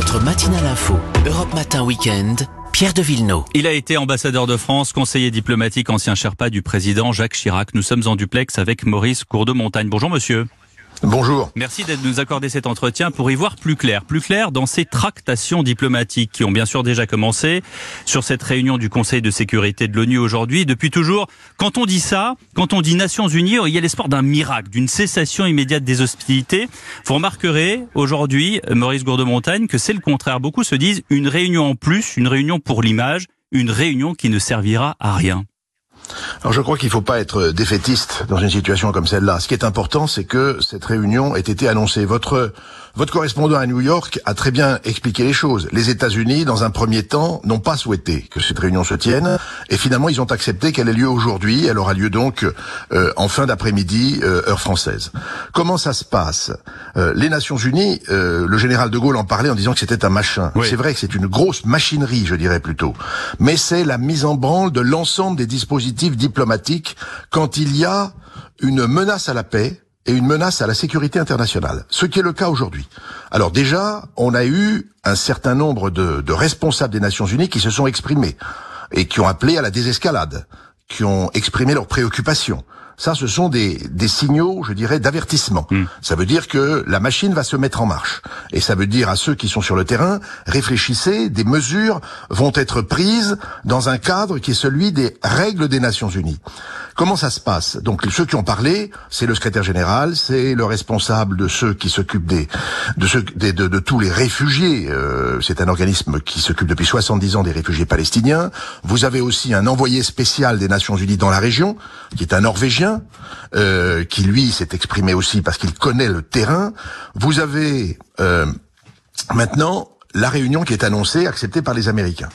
Votre matinale info, Europe Matin Weekend, Pierre de Villeneuve. Il a été ambassadeur de France, conseiller diplomatique, ancien Sherpa du président Jacques Chirac. Nous sommes en duplex avec Maurice Courdemontagne. Bonjour monsieur. Bonjour. Merci d'être nous accorder cet entretien pour y voir plus clair. Plus clair dans ces tractations diplomatiques qui ont bien sûr déjà commencé sur cette réunion du Conseil de sécurité de l'ONU aujourd'hui. Depuis toujours, quand on dit ça, quand on dit Nations Unies, il y a l'espoir d'un miracle, d'une cessation immédiate des hostilités. Vous remarquerez aujourd'hui, Maurice Gourdemontagne, que c'est le contraire. Beaucoup se disent une réunion en plus, une réunion pour l'image, une réunion qui ne servira à rien. Alors je crois qu'il ne faut pas être défaitiste dans une situation comme celle-là. Ce qui est important, c'est que cette réunion ait été annoncée. Votre votre correspondant à New York a très bien expliqué les choses. Les États-Unis, dans un premier temps, n'ont pas souhaité que cette réunion se tienne, et finalement, ils ont accepté qu'elle ait lieu aujourd'hui. Elle aura lieu donc euh, en fin d'après-midi, euh, heure française. Comment ça se passe? Euh, Les Nations Unies, le général de Gaulle en parlait en disant que c'était un machin. C'est vrai que c'est une grosse machinerie, je dirais plutôt, mais c'est la mise en branle de l'ensemble des dispositifs diplomatiques quand il y a une menace à la paix et une menace à la sécurité internationale, ce qui est le cas aujourd'hui. Alors déjà, on a eu un certain nombre de, de, responsables des Nations Unies qui se sont exprimés et qui ont appelé à la désescalade, qui ont exprimé leurs préoccupations. Ça, ce sont des, des signaux, je dirais, d'avertissement. Hmm. Ça veut dire que la machine va se mettre en marche. Et ça veut dire à ceux qui sont sur le terrain, réfléchissez, des mesures vont être prises dans un cadre qui est celui des règles des Nations Unies. Comment ça se passe? Donc ceux qui ont parlé, c'est le secrétaire général, c'est le responsable de ceux qui s'occupent de, tous les réfugiés. Euh, c'est un organisme qui s'occupe depuis 70 ans des réfugiés palestiniens. Vous avez aussi un envoyé spécial des Nations Unies dans la région, qui est un Norvégien, euh, qui lui s'est exprimé aussi parce qu'il connaît le terrain. Vous avez euh, maintenant la réunion qui est annoncée, acceptée par les Américains.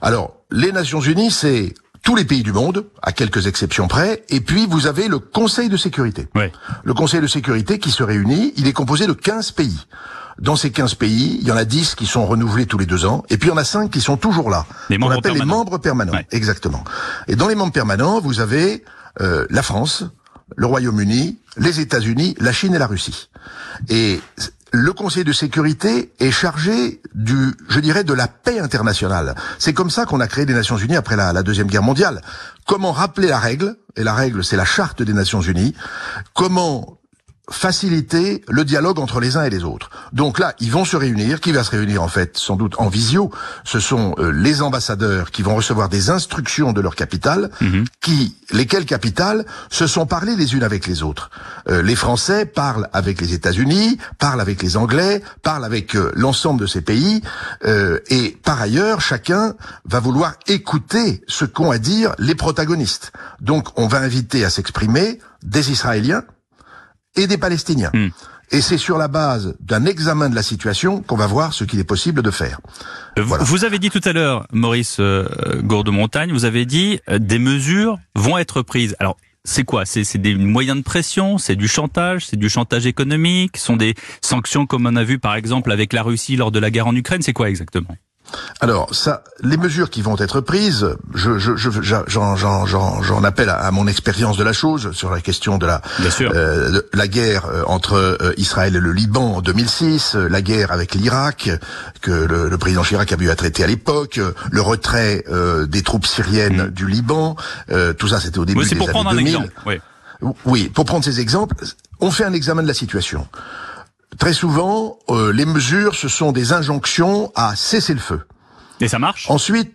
Alors, les Nations Unies, c'est tous les pays du monde, à quelques exceptions près, et puis vous avez le Conseil de sécurité. Le Conseil de sécurité qui se réunit, il est composé de 15 pays. Dans ces 15 pays, il y en a 10 qui sont renouvelés tous les deux ans, et puis il y en a 5 qui sont toujours là. Les membres on appelle permanents. les membres permanents. Exactement. Et dans les membres permanents, vous avez euh, la France, le Royaume-Uni, les États-Unis, la Chine et la Russie. Et le Conseil de sécurité est chargé du, je dirais, de la paix internationale. C'est comme ça qu'on a créé les Nations Unies après la, Deuxième Guerre mondiale. Comment rappeler la règle? Et la règle, c'est la charte des Nations Unies. Comment faciliter le dialogue entre les uns et les autres. Donc là, ils vont se réunir. Qui va se réunir en fait Sans doute en visio. Ce sont euh, les ambassadeurs qui vont recevoir des instructions de leur capitale, Mhm. qui, lesquelles capitales se sont parlées les unes avec les autres. Euh, les Français parlent avec les États-Unis, parlent avec les Anglais, parlent avec euh, l'ensemble de ces pays, euh, et par ailleurs, chacun va vouloir écouter ce qu'ont à dire les protagonistes. Donc, on va inviter à s'exprimer des Israéliens et des Palestiniens. Hmm. Et c'est sur la base d'un examen de la situation qu'on va voir ce qu'il est possible de faire. Vous- Voilà. Vous avez dit tout à l'heure, Maurice euh, Gourdemontagne, vous avez dit euh, des mesures vont être prises. Alors, c'est quoi? C'est c'est des moyens de pression, c'est du chantage, c'est du chantage économique, ce sont des sanctions comme on a vu par exemple avec la Russie lors de la guerre en Ukraine? C'est quoi exactement? Alors, ça, les mesures qui vont être prises, je, je, je- j'en, j'en, j'en, j'en appelle à, à mon expérience de la chose sur la question de la, euh, de la guerre euh, entre euh, Israël et le Liban en 2006, euh, la guerre avec l'Irak que le, le président Chirac a eu à traiter à l'époque, le retrait euh, des troupes syriennes du Liban, euh, tout ça c'était au début Oui, c'est des pour années prendre un 2000. exemple. Oui. Oui, pour prendre ces exemples, on fait un examen de la situation. Très souvent, euh, les mesures, ce sont des injonctions à cesser le feu. Et ça marche? Ensuite,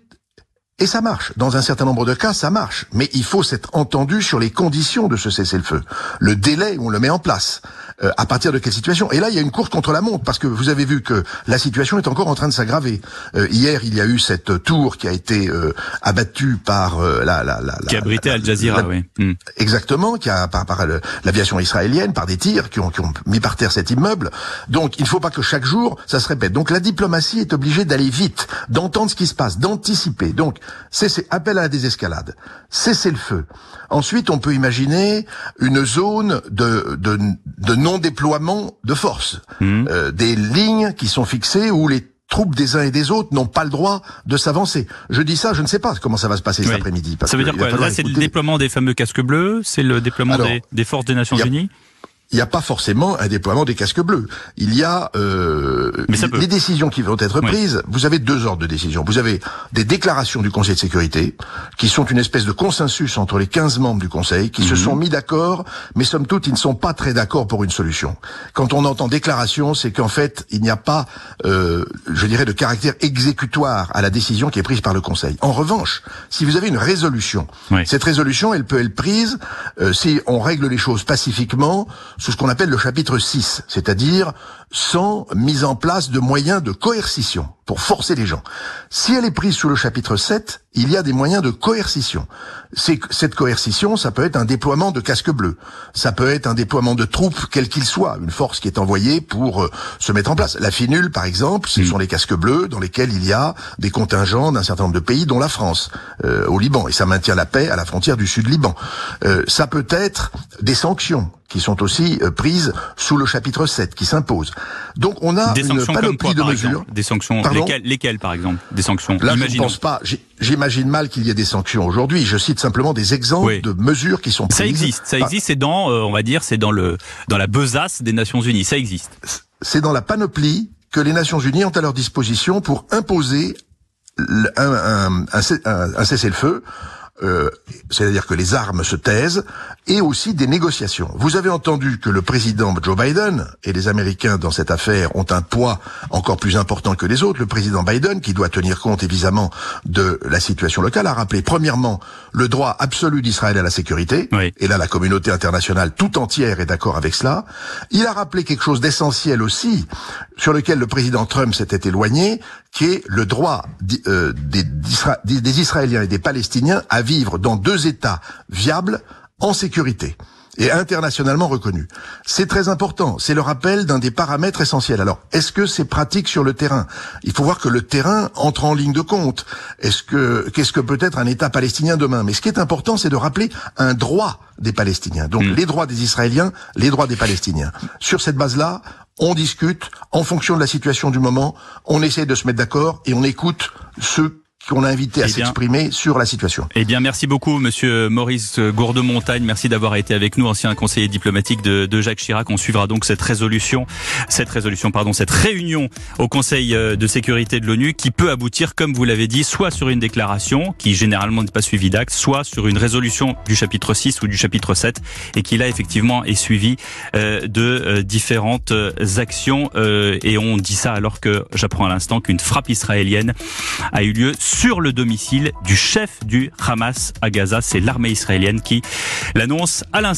et ça marche. Dans un certain nombre de cas, ça marche. Mais il faut s'être entendu sur les conditions de ce cessez-le-feu. Le délai où on le met en place. Euh, à partir de quelle situation Et là, il y a une course contre la montre, parce que vous avez vu que la situation est encore en train de s'aggraver. Euh, hier, il y a eu cette tour qui a été euh, abattue par euh, la, la, la, Qui abritait Al Jazeera, oui. Hmm. Exactement, qui a par, par l'aviation israélienne, par des tirs qui ont, qui ont mis par terre cet immeuble. Donc, il ne faut pas que chaque jour ça se répète. Donc, la diplomatie est obligée d'aller vite, d'entendre ce qui se passe, d'anticiper. Donc, c'est c'est appel à la désescalade, cesser le feu. Ensuite, on peut imaginer une zone de, de, de non-déploiement de force, Mhm. Euh, des lignes qui sont fixées où les troupes des uns et des autres n'ont pas le droit de s'avancer. Je dis ça, je ne sais pas comment ça va se passer Oui. cet après-midi. Ça veut dire quoi Là, c'est le déploiement des fameux casques bleus, c'est le déploiement Alors, des, des forces des Nations a- Unies il n'y a pas forcément un déploiement des casques bleus. Il y a euh, les décisions qui vont être prises. Vous avez deux ordres de décision. Vous avez des déclarations du Conseil de sécurité, qui sont une espèce de consensus entre les 15 membres du Conseil, qui se mhm. sont mis d'accord, mais somme toute, ils ne sont pas très d'accord pour une solution. Quand on entend déclaration, c'est qu'en fait, il n'y a pas, euh, je dirais, de caractère exécutoire à la décision qui est prise par le Conseil. En revanche, si vous avez une résolution, cette résolution, elle peut être prise euh, si on règle les choses pacifiquement sous ce qu'on appelle le chapitre 6, c'est-à-dire sans mise en place de moyens de coercition pour forcer les gens. Si elle est prise sous le chapitre 7, il y a des moyens de coercition. Cette coercition, ça peut être un déploiement de casques bleus, ça peut être un déploiement de troupes, quel qu'il soit, une force qui est envoyée pour euh, se mettre en place. La FINUL, par exemple, ce mm. sont les casques bleus dans lesquels il y a des contingents d'un certain nombre de pays, dont la France, euh, au Liban, et ça maintient la paix à la frontière du sud-Liban. Euh, ça peut être des sanctions qui sont aussi prises sous le chapitre 7, qui s'imposent. Donc on a des une panoplie de mesures. Des sanctions, lesquelles, lesquelles, par exemple Des sanctions Là, je ne pense pas. J'imagine mal qu'il y ait des sanctions aujourd'hui. Je cite simplement des exemples de mesures qui sont prises. Ça existe, ça existe. C'est dans, euh, on va dire, c'est dans le dans la besace des Nations Unies. Ça existe. C'est dans la panoplie que les Nations Unies ont à leur disposition pour imposer un, un, un, un cessez-le-feu euh, c'est-à-dire que les armes se taisent, et aussi des négociations. Vous avez entendu que le président Joe Biden et les Américains dans cette affaire ont un poids encore plus important que les autres. Le président Biden, qui doit tenir compte évidemment de la situation locale, a rappelé premièrement le droit absolu d'Israël à la sécurité, et là la communauté internationale tout entière est d'accord avec cela. Il a rappelé quelque chose d'essentiel aussi, sur lequel le président Trump s'était éloigné, qui est le droit euh, des, des Israéliens et des Palestiniens à vivre dans deux États viables en sécurité et internationalement reconnu. C'est très important. C'est le rappel d'un des paramètres essentiels. Alors, est-ce que c'est pratique sur le terrain? Il faut voir que le terrain entre en ligne de compte. Est-ce que qu'est-ce que peut être un État palestinien demain? Mais ce qui est important, c'est de rappeler un droit des Palestiniens. Donc, hmm. les droits des Israéliens, les droits des Palestiniens. Sur cette base-là, on discute en fonction de la situation du moment. On essaie de se mettre d'accord et on écoute ceux qu'on a invité à eh s'exprimer sur la situation. Eh bien, merci beaucoup, Monsieur Maurice Gourde-Montagne. Merci d'avoir été avec nous, ancien conseiller diplomatique de, de, Jacques Chirac. On suivra donc cette résolution, cette résolution, pardon, cette réunion au Conseil euh, de sécurité de l'ONU qui peut aboutir, comme vous l'avez dit, soit sur une déclaration qui généralement n'est pas suivie d'actes, soit sur une résolution du chapitre 6 ou du chapitre 7 et qui là effectivement est suivie euh, de euh, différentes actions. et on dit ça alors que j'apprends à l'instant qu'une frappe israélienne a eu lieu sur le domicile du chef du Hamas à Gaza. C'est l'armée israélienne qui l'annonce à l'instant.